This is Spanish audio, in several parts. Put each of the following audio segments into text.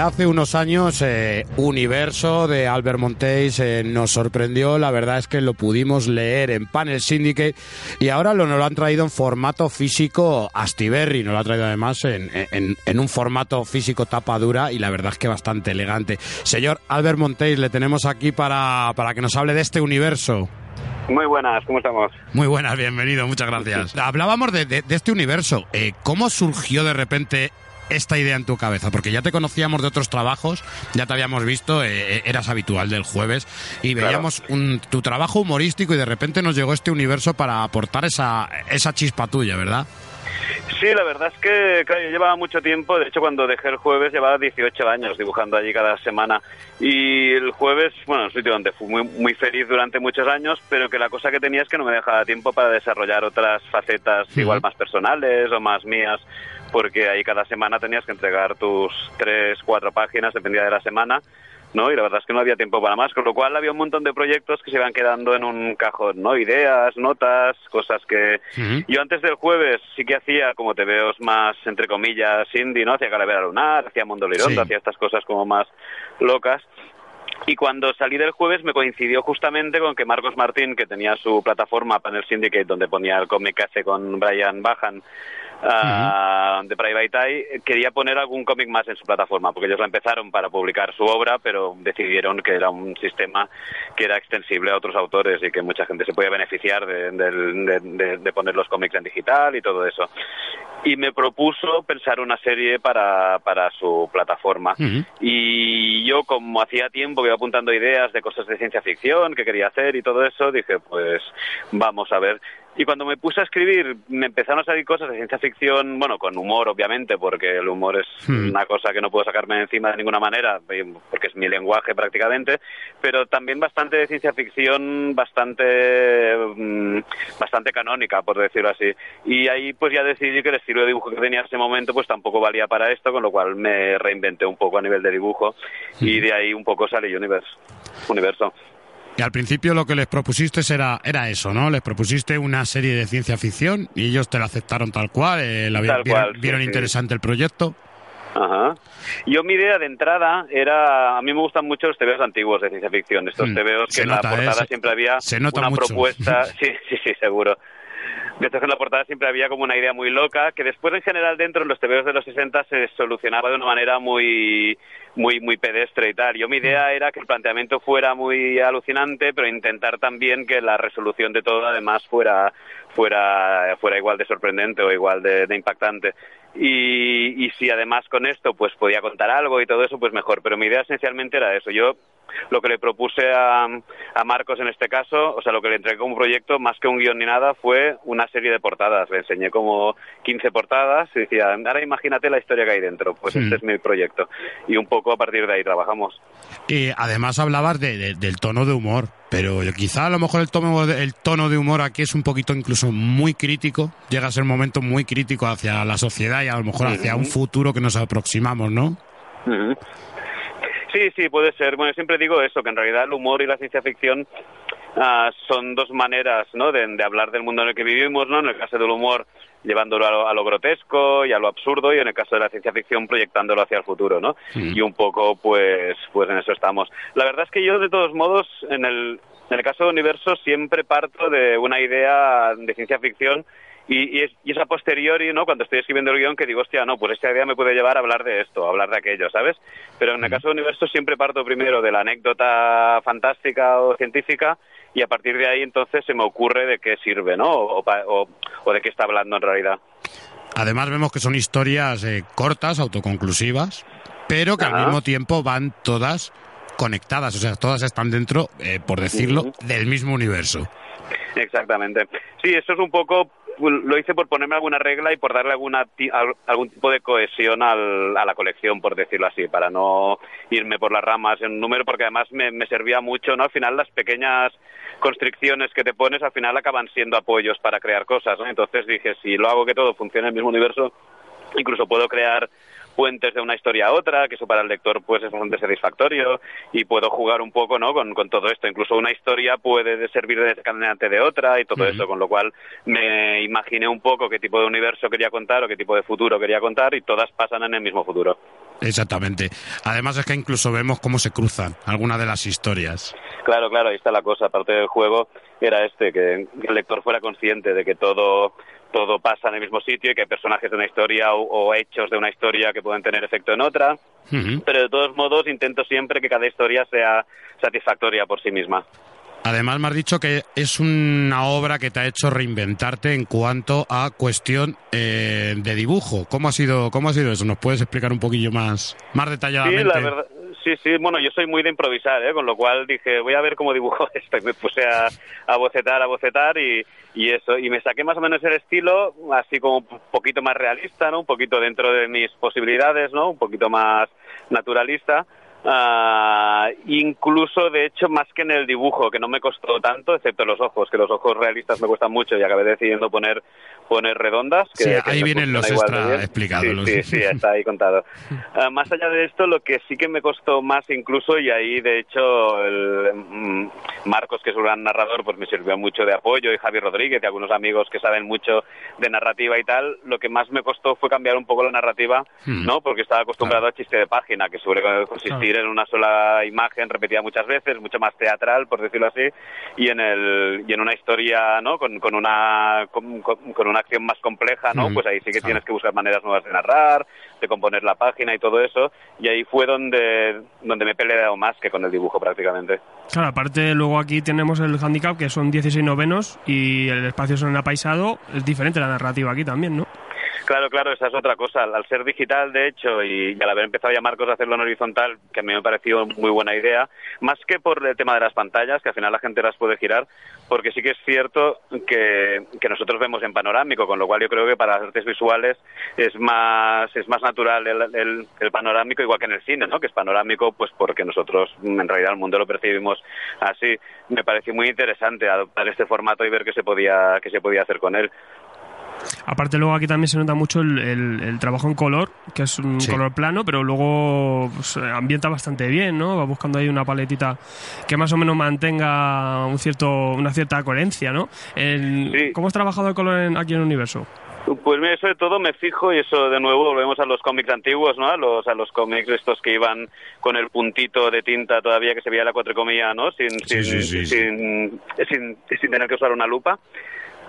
Ya hace unos años, eh, Universo de Albert Montéis eh, nos sorprendió. La verdad es que lo pudimos leer en Panel Syndicate y ahora lo, nos lo han traído en formato físico Astiberri. Nos lo ha traído además en, en- en un formato físico tapa dura y la verdad es que bastante elegante. Señor Albert Montéis, le tenemos aquí para, para que nos hable de este universo. Muy buenas, ¿cómo estamos? Muy buenas, bienvenido, muchas gracias. Hablábamos de, de- de este universo. Eh, ¿Cómo surgió de repente esta idea en tu cabeza? Porque ya te conocíamos de otros trabajos, ya te habíamos visto, eh, eras habitual del jueves, y Claro. veíamos un- tu trabajo humorístico y de repente nos llegó este universo para aportar esa, esa chispa tuya, ¿verdad? Sí, la verdad es que claro, yo llevaba mucho tiempo, de hecho cuando dejé el jueves llevaba 18 años dibujando allí cada semana. Y el jueves, bueno, es un sitio donde fui muy, muy feliz durante muchos años, pero que la cosa que tenía es que no me dejaba tiempo para desarrollar otras facetas igual más personales o más mías, porque ahí cada semana tenías que entregar tus tres, cuatro páginas, dependía de la semana, ¿no? Y la verdad es que no había tiempo para más, con lo cual había un montón de proyectos que se iban quedando en un cajón, ¿no? Ideas, notas, cosas que yo antes del jueves sí que hacía como te veo más, entre comillas, indie, ¿no? Hacía Calavera Lunar, hacía Mundo Lirondo, Sí. hacía estas cosas como más locas. Y cuando salí del jueves me coincidió justamente con que Marcos Martín, que tenía su plataforma Panel Syndicate, donde ponía el cómic que hace con Brian Bajan, ah, de Private Eye, quería poner algún cómic más en su plataforma, porque ellos la empezaron para publicar su obra, pero decidieron que era un sistema que era extensible a otros autores y que mucha gente se podía beneficiar de- de- de poner los cómics en digital y todo eso. Y me propuso pensar una serie para, para su plataforma. Y yo, como hacía tiempo que iba apuntando ideas de cosas de ciencia ficción que quería hacer y todo eso, dije, pues vamos a ver. Y cuando me puse a escribir, me empezaron a salir cosas de ciencia ficción, bueno, con humor, obviamente, porque el humor es Hmm. una cosa que no puedo sacarme de encima de ninguna manera, porque es mi lenguaje prácticamente, pero también bastante de ciencia ficción, bastante, mm, bastante canónica, por decirlo así. Y ahí pues ya decidí que el estilo de dibujo que tenía en ese momento pues tampoco valía para esto, con lo cual me reinventé un poco a nivel de dibujo y de ahí un poco sale Universe. Universo. Y al principio lo que les propusiste era, era eso, ¿no? Les propusiste una serie de ciencia ficción y ellos te la aceptaron tal cual, eh, la Tal vieron, cual, sí, vieron sí. interesante el proyecto. Ajá. Yo mi idea de entrada era, a mí me gustan mucho los TVOs antiguos de ciencia ficción, estos Mm, que en nota, la ¿eh? portada Se- siempre había se nota una mucho. propuesta, sí, sí, sí, seguro. De que en la portada siempre había como una idea muy loca, que después en general dentro de los TVOs de los 60 se solucionaba de una manera muy muy muy pedestre y tal. Yo mi idea era que el planteamiento fuera muy alucinante, pero intentar también que la resolución de todo además fuera fuera fuera igual de sorprendente o igual de, de impactante. Y, y si además con esto pues podía contar algo y todo eso, pues mejor. Pero mi idea esencialmente era eso. Yo lo que le propuse a, a Marcos en este caso, o sea, lo que le entregué como proyecto, más que un guion ni nada, fue una serie de portadas. Le enseñé como 15 portadas y decía, ahora imagínate la historia que hay dentro. Pues este es mi proyecto. Y un poco a partir de ahí trabajamos. Y además hablabas de- de- del tono de humor, pero quizá a lo mejor el tono, de- el tono de humor aquí es un poquito incluso muy crítico, llega a ser un momento muy crítico hacia la sociedad y a lo mejor hacia un futuro que nos aproximamos, ¿no? Ujú. Sí, sí, puede ser. Bueno, siempre digo eso, que en realidad el humor y la ciencia ficción ah, son dos maneras ¿no? de, de hablar del mundo en el que vivimos, ¿no? En el caso del humor, llevándolo a lo, a lo grotesco y a lo absurdo, y en el caso de la ciencia ficción, proyectándolo hacia el futuro, ¿no? Y un poco, pues, pues en eso estamos. La verdad es que yo, de todos modos, en el, en el caso de Universo, siempre parto de una idea de ciencia ficción y, y, es, y es a posteriori, ¿no? Cuando estoy escribiendo el guion que digo, hostia, no, pues esta idea me puede llevar a hablar de esto, a hablar de aquello, ¿sabes? Pero en el caso de Universo siempre parto primero de la anécdota fantástica o científica y a partir de ahí entonces se me ocurre de qué sirve, ¿no? O, pa- o- o de qué está hablando en realidad. Además vemos que son historias eh, cortas, autoconclusivas, pero que al mismo tiempo van todas conectadas, o sea, todas están dentro, eh, por decirlo, del mismo universo. Exactamente. Sí, eso es un poco, lo hice por ponerme alguna regla y por darle alguna algún tipo de cohesión al- a la colección, por decirlo así, para no irme por las ramas en un número, porque además me, me servía mucho, ¿no? Al final las pequeñas constricciones que te pones al final acaban siendo apoyos para crear cosas, ¿no? Entonces dije, si lo hago que todo funcione en el mismo universo, incluso puedo crear puentes de una historia a otra, que eso para el lector pues es bastante satisfactorio y puedo jugar un poco ¿no? con, con todo esto. Incluso una historia puede servir de desencadenante de otra y todo Ujú. eso, con lo cual me imaginé un poco qué tipo de universo quería contar o qué tipo de futuro quería contar y todas pasan en el mismo futuro. Exactamente. Además es que incluso vemos cómo se cruzan algunas de las historias. Claro, claro, ahí está la cosa. Aparte del juego era este, que el lector fuera consciente de que todo todo pasa en el mismo sitio y que hay personajes de una historia o, hechos de una historia que pueden tener efecto en otra. Pero de todos modos intento siempre que cada historia sea satisfactoria por sí misma. Además, me has dicho que es una obra que te ha hecho reinventarte en cuanto a cuestión eh, de dibujo. ¿Cómo ha sido, cómo ha sido eso? ¿Nos puedes explicar un poquillo más, más detalladamente? Sí, la verdad, sí, sí. Bueno, yo soy muy de improvisar, ¿eh? con lo cual dije, voy a ver cómo dibujo esto. Y me puse a, a bocetar, a bocetar y, y eso. Y me saqué más o menos el estilo, así como un poquito más realista, ¿no? Un poquito dentro de mis posibilidades, ¿no? Un poquito más naturalista Uh, incluso, de hecho, más que en el dibujo, que no me costó tanto, excepto los ojos, que los ojos realistas me cuestan mucho y acabé decidiendo poner, poner redondas. Que, sí, ahí vienen los extra explicados. Sí, sí, está ahí contado. Uh, más allá de esto, lo que sí que me costó más incluso, y ahí, de hecho, el, mm, Marcos, que es un gran narrador, pues me sirvió mucho de apoyo, y Javi Rodríguez, y algunos amigos que saben mucho de narrativa y tal, lo que más me costó fue cambiar un poco la narrativa, hmm. ¿no? Porque estaba acostumbrado a chiste de página, que suele consistir en una sola imagen repetida muchas veces, mucho más teatral, por decirlo así, y en el y en una historia, ¿no? Con, con una con, una acción más compleja, ¿no? pues ahí sí que tienes que buscar maneras nuevas de narrar, de componer la página y todo eso, y ahí fue donde donde me he peleado más que con el dibujo prácticamente. Claro, aparte luego aquí tenemos el handicap que son 16 novenos y el espacio son apaisado, es diferente la narrativa aquí también, ¿no? Claro, claro, esa es otra cosa. Al ser digital, de hecho, y al haber empezado ya Marcos a hacerlo en horizontal, que a mí me pareció muy buena idea, más que por el tema de las pantallas, que al final la gente las puede girar, porque sí que es cierto que, nosotros vemos en panorámico, con lo cual yo creo que para las artes visuales es más, es más natural el, el, panorámico, igual que en el cine, ¿no? que es panorámico, pues porque nosotros en realidad el mundo lo percibimos así. Me pareció muy interesante adoptar este formato y ver qué se podía, qué se podía hacer con él. Aparte luego aquí también se nota mucho el, trabajo en color, que es un color plano, pero luego pues, ambienta bastante bien, ¿no? Va buscando ahí una paletita que más o menos mantenga un cierto, una cierta coherencia, ¿no? ¿Cómo has trabajado el color aquí en el universo? Pues mira, eso de todo me fijo y eso de nuevo volvemos a los cómics antiguos, ¿no? A los, a los cómics estos que iban con el puntito de tinta todavía que se veía la cuatrecomía, ¿no? Sin, sin, sin, sin, tener que usar una lupa.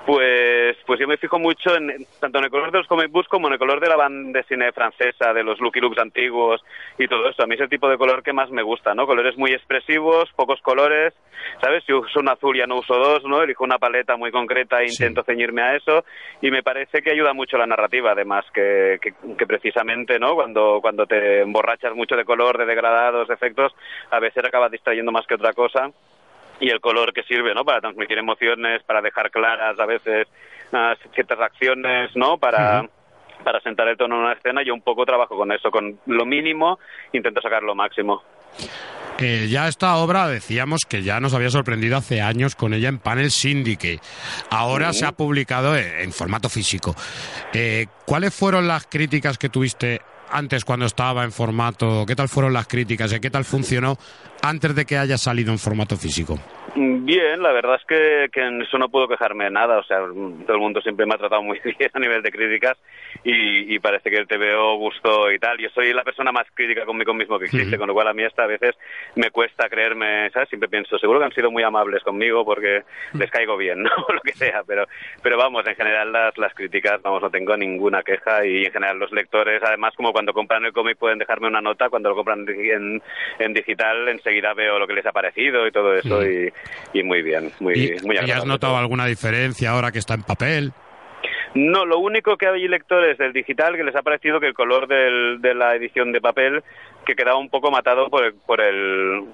Pues, pues yo me fijo mucho en, tanto en el color de los comic books como en el color de la banda de cine francesa, de los Lucky Looks antiguos y todo eso. A mí es el tipo de color que más me gusta, ¿no? Colores muy expresivos, pocos colores, ¿sabes? Si uso un azul ya no uso dos, ¿no? Elijo una paleta muy concreta e intento ceñirme a eso y me parece que ayuda mucho la narrativa, además, que, que, precisamente, ¿no? Cuando, cuando te emborrachas mucho de color, de degradados, de efectos, a veces acabas distrayendo más que otra cosa y el color que sirve, ¿no? Para transmitir emociones, para dejar claras a veces ciertas acciones, ¿no? Para, para sentar el tono en una escena. Yo un poco trabajo con eso, con lo mínimo intento sacar lo máximo. Eh, ya esta obra decíamos que ya nos había sorprendido hace años con ella en Panel Syndicate. Ahora se ha publicado en, formato físico. Eh, ¿Cuáles fueron las críticas que tuviste antes cuando estaba en formato? ¿Qué tal fueron las críticas? ¿Qué tal funcionó antes de que haya salido en formato físico? Bien, la verdad es que, que, en eso no puedo quejarme de nada. O sea, todo el mundo siempre me ha tratado muy bien a nivel de críticas y, parece que el TVO gustó y tal. Yo soy la persona más crítica conmigo mismo que existe, con lo cual a mí hasta a veces me cuesta creerme, ¿sabes? Siempre pienso, seguro que han sido muy amables conmigo porque les caigo bien, ¿no? lo que sea. Pero, pero vamos, en general las, las críticas, vamos, no tengo ninguna queja y en general los lectores, además, como cuando compran el cómic pueden dejarme una nota, cuando lo compran en, en digital enseguida veo lo que les ha parecido y todo eso y y muy bien, muy, ¿Y, muy ¿Y has notado alguna diferencia ahora que está en papel? No, lo único que hay lectores del digital que les ha parecido que el color del, de la edición de papel que quedaba un poco matado por el, por el,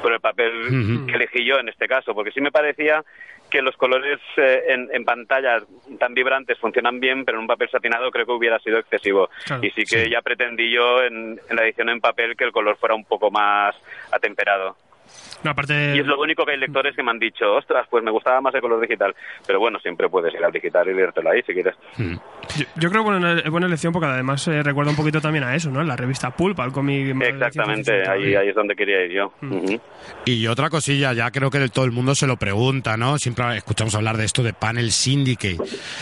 por el papel que elegí yo en este caso, porque sí me parecía que los colores eh, en, en, pantalla tan vibrantes funcionan bien, pero en un papel satinado creo que hubiera sido excesivo. y sí que ya pretendí yo en, en la edición en papel que el color fuera un poco más atemperado. Aparte... Y es lo único que hay lectores que me han dicho, ostras, pues me gustaba más el color digital. Pero bueno, siempre puedes ir al digital y leértelo ahí si quieres. Hmm. Yo, creo que es buena elección porque además eh, recuerda un poquito también a eso, ¿no? La revista Pulp, al cómic. Exactamente, ahí, ahí es donde quería ir yo. Hmm. Y otra cosilla, ya creo que todo el mundo se lo pregunta, ¿no? Siempre escuchamos hablar de esto de Panel Syndicate.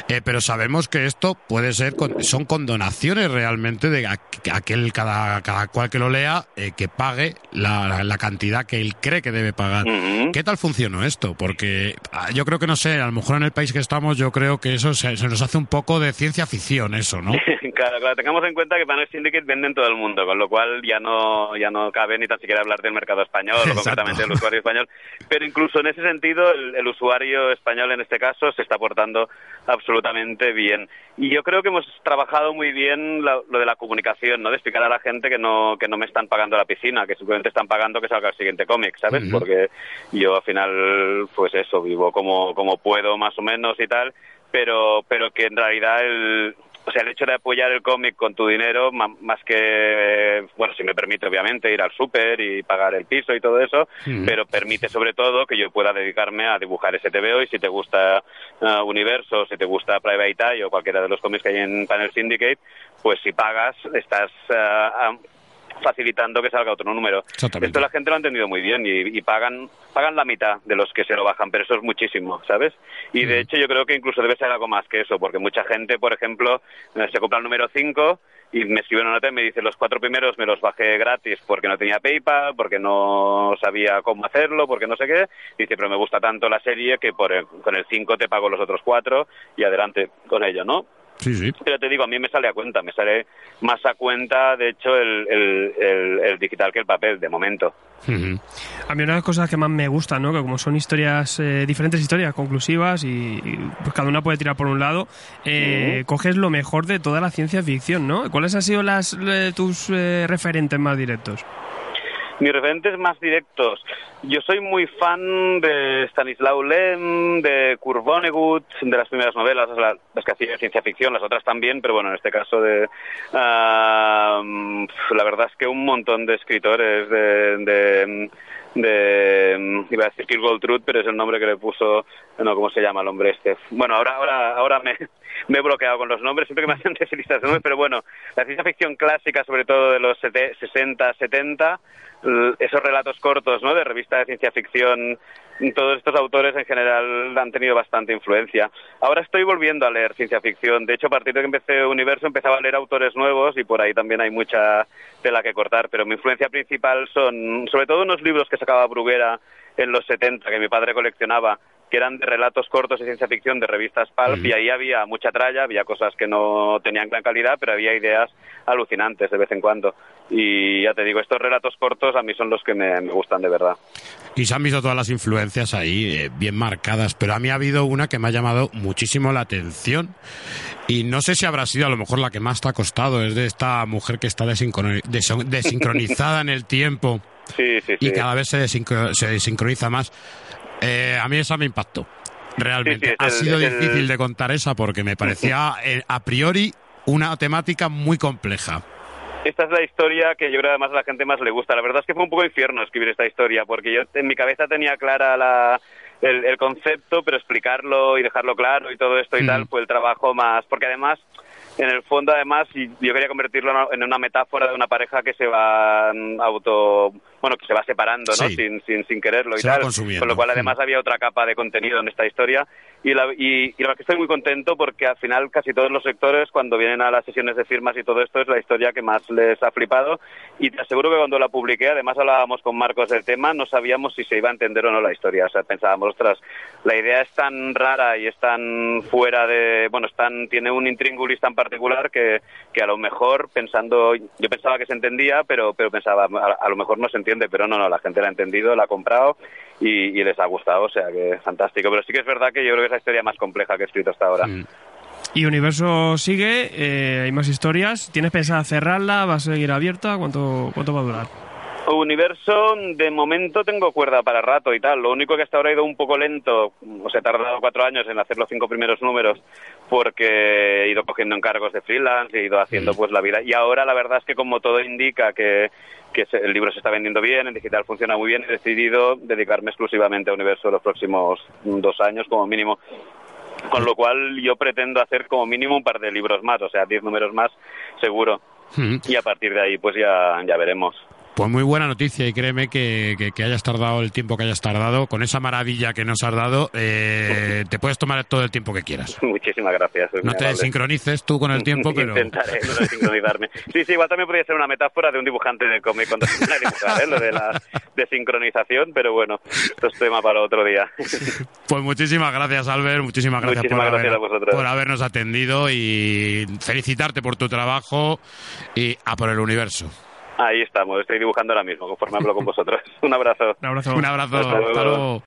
Eh, pero sabemos que esto puede ser, son condonaciones realmente de aquel, cada, cada cual que lo lea, eh, que pague la, la cantidad que él cree que debe pagar. ¿Qué tal funcionó esto? Porque ah, yo creo que, no sé, a lo mejor en el país que estamos, yo creo que eso se, nos hace un poco de ciencia ficción, eso, ¿no? claro, claro, tengamos en cuenta que Panel Syndicate vende en todo el mundo, con lo cual ya no, ya no cabe ni tan siquiera hablar del mercado español o concretamente del usuario español. Pero incluso en ese sentido, el, usuario español en este caso se está portando absolutamente bien. Y yo creo que hemos trabajado muy bien lo de la comunicación, ¿no? De explicar a la gente que no, que no me están pagando la piscina, que simplemente están pagando que salga el siguiente cómic, ¿sabes? Porque yo al final, pues eso, vivo como, como puedo más o menos y tal, pero, pero que en realidad el, o sea, el hecho de apoyar el cómic con tu dinero, más que, bueno, si me permite obviamente ir al súper y pagar el piso y todo eso, pero permite sobre todo que yo pueda dedicarme a dibujar ese TVO y si te gusta uh, Universo, si te gusta Private Eye o cualquiera de los cómics que hay en Panel Syndicate, pues si pagas estás uh, facilitando que salga otro número. Esto la gente lo ha entendido muy bien y, pagan pagan la mitad de los que se lo bajan, pero eso es muchísimo, ¿sabes? Y de hecho yo creo que incluso debe ser algo más que eso, porque mucha gente, por ejemplo, eh, se compra el número 5 y me escribe una nota y me dice los cuatro primeros me los bajé gratis porque no tenía PayPal, porque no sabía cómo hacerlo, porque no sé qué. Dice, pero me gusta tanto la serie que por con el 5 te pago los otros cuatro y adelante con ello, ¿no? Sí, sí. Pero te digo, a mí me sale a cuenta, me sale más a cuenta, de hecho, el, el, digital que el papel, de momento. A mí una de las cosas que más me gusta, ¿no? Que como son historias, eh, diferentes historias conclusivas y, pues cada una puede tirar por un lado, eh, coges lo mejor de toda la ciencia ficción, ¿no? ¿Cuáles han sido las, eh, tus referentes más directos? Mis referentes más directos. Yo soy muy fan de Stanislaw Lem, de Kurt Vonnegut, de las primeras novelas, las que hacía ciencia ficción, las otras también, pero bueno, en este caso de... la verdad es que un montón de escritores de, de, iba a decir Kirk Truth, pero es el nombre que le puso, no, ¿cómo se llama el hombre este? Bueno, ahora, ahora, ahora me, me he bloqueado con los nombres, siempre que me hacen de listas de nombres, pero bueno, la ciencia ficción clásica, sobre todo de los 60, 70, esos relatos cortos, ¿no? De revista de ciencia ficción, todos estos autores en general han tenido bastante influencia. Ahora estoy volviendo a leer ciencia ficción. De hecho, a partir de que empecé Universo, empezaba a leer autores nuevos y por ahí también hay mucha tela que cortar. Pero mi influencia principal son, sobre todo, unos libros que sacaba Bruguera en los 70, que mi padre coleccionaba, que eran de relatos cortos de ciencia ficción de revistas Pulp, y ahí había mucha tralla, había cosas que no tenían gran calidad, pero había ideas alucinantes de vez en cuando. Y ya te digo, estos relatos cortos a mí son los que me, gustan de verdad. Y se han visto todas las influencias ahí eh, bien marcadas, pero a mí ha habido una que me ha llamado muchísimo la atención. Y no sé si habrá sido a lo mejor la que más te ha costado, es de esta mujer que está desincronizada en el tiempo. Y cada vez se, se desincroniza más. Eh, a mí esa me impactó. Realmente. ha sido difícil de contar esa porque me parecía eh, a priori una temática muy compleja. Esta es la historia que yo creo además a la gente más le gusta. La verdad es que fue un poco infierno escribir esta historia porque yo en mi cabeza tenía clara la, el, concepto, pero explicarlo y dejarlo claro y todo esto y tal fue el trabajo más. Porque además en el fondo además yo quería convertirlo en una metáfora de una pareja que se va auto bueno que se va separando no sin, sin, sin quererlo y tal. con lo cual además había otra capa de contenido en esta historia. Y la, y, y la que estoy muy contento porque al final casi todos los sectores cuando vienen a las sesiones de firmas y todo esto es la historia que más les ha flipado. Y te aseguro que cuando la publiqué además hablábamos con Marcos del tema no sabíamos si se iba a entender o no la historia. O sea pensábamos ostras la idea es tan rara y es tan fuera de bueno es tan tiene un intríngulis tan particular que, que a lo mejor pensando, yo pensaba que se entendía, pero, pero pensaba, a, lo mejor no se entiende, pero no, no, la gente la ha entendido, la ha comprado y, les ha gustado, o sea que fantástico. Pero sí que es verdad que yo creo que es la historia más compleja que he escrito hasta ahora. Mm. Y Universo sigue, eh, hay más historias. ¿Tienes pensado cerrarla? ¿Va a seguir abierta? ¿Cuánto, cuánto va a durar? Universo, de momento tengo cuerda para rato y tal. Lo único que hasta ahora ha ido un poco lento, o sea, he tardado cuatro años en hacer los cinco primeros números porque he ido cogiendo encargos de freelance, he ido haciendo pues la vida. Y ahora la verdad es que como todo indica que, que el libro se está vendiendo bien, en digital funciona muy bien, he decidido dedicarme exclusivamente a Universo los próximos dos años como mínimo. Con lo cual yo pretendo hacer como mínimo un par de libros más, o sea, diez números más seguro. Y a partir de ahí pues ya, ya veremos. Pues muy buena noticia y créeme que, que, hayas tardado el tiempo que hayas tardado, con esa maravilla que nos has dado, eh, te puedes tomar todo el tiempo que quieras. Muchísimas gracias. No te sincronices tú con el tiempo, pero... Intentaré no sincronizarme. Sí, sí, igual también podría ser una metáfora de un dibujante de cómic cuando se dibujar, ¿eh? lo de la sincronización, pero bueno, esto es tema para otro día. Pues muchísimas gracias, Albert, muchísimas gracias, por, gracias por habernos atendido y felicitarte por tu trabajo y a por el universo. Ahí estamos, estoy dibujando ahora mismo, conforme hablo con vosotros. Un abrazo. Un abrazo. Un abrazo. Hasta luego.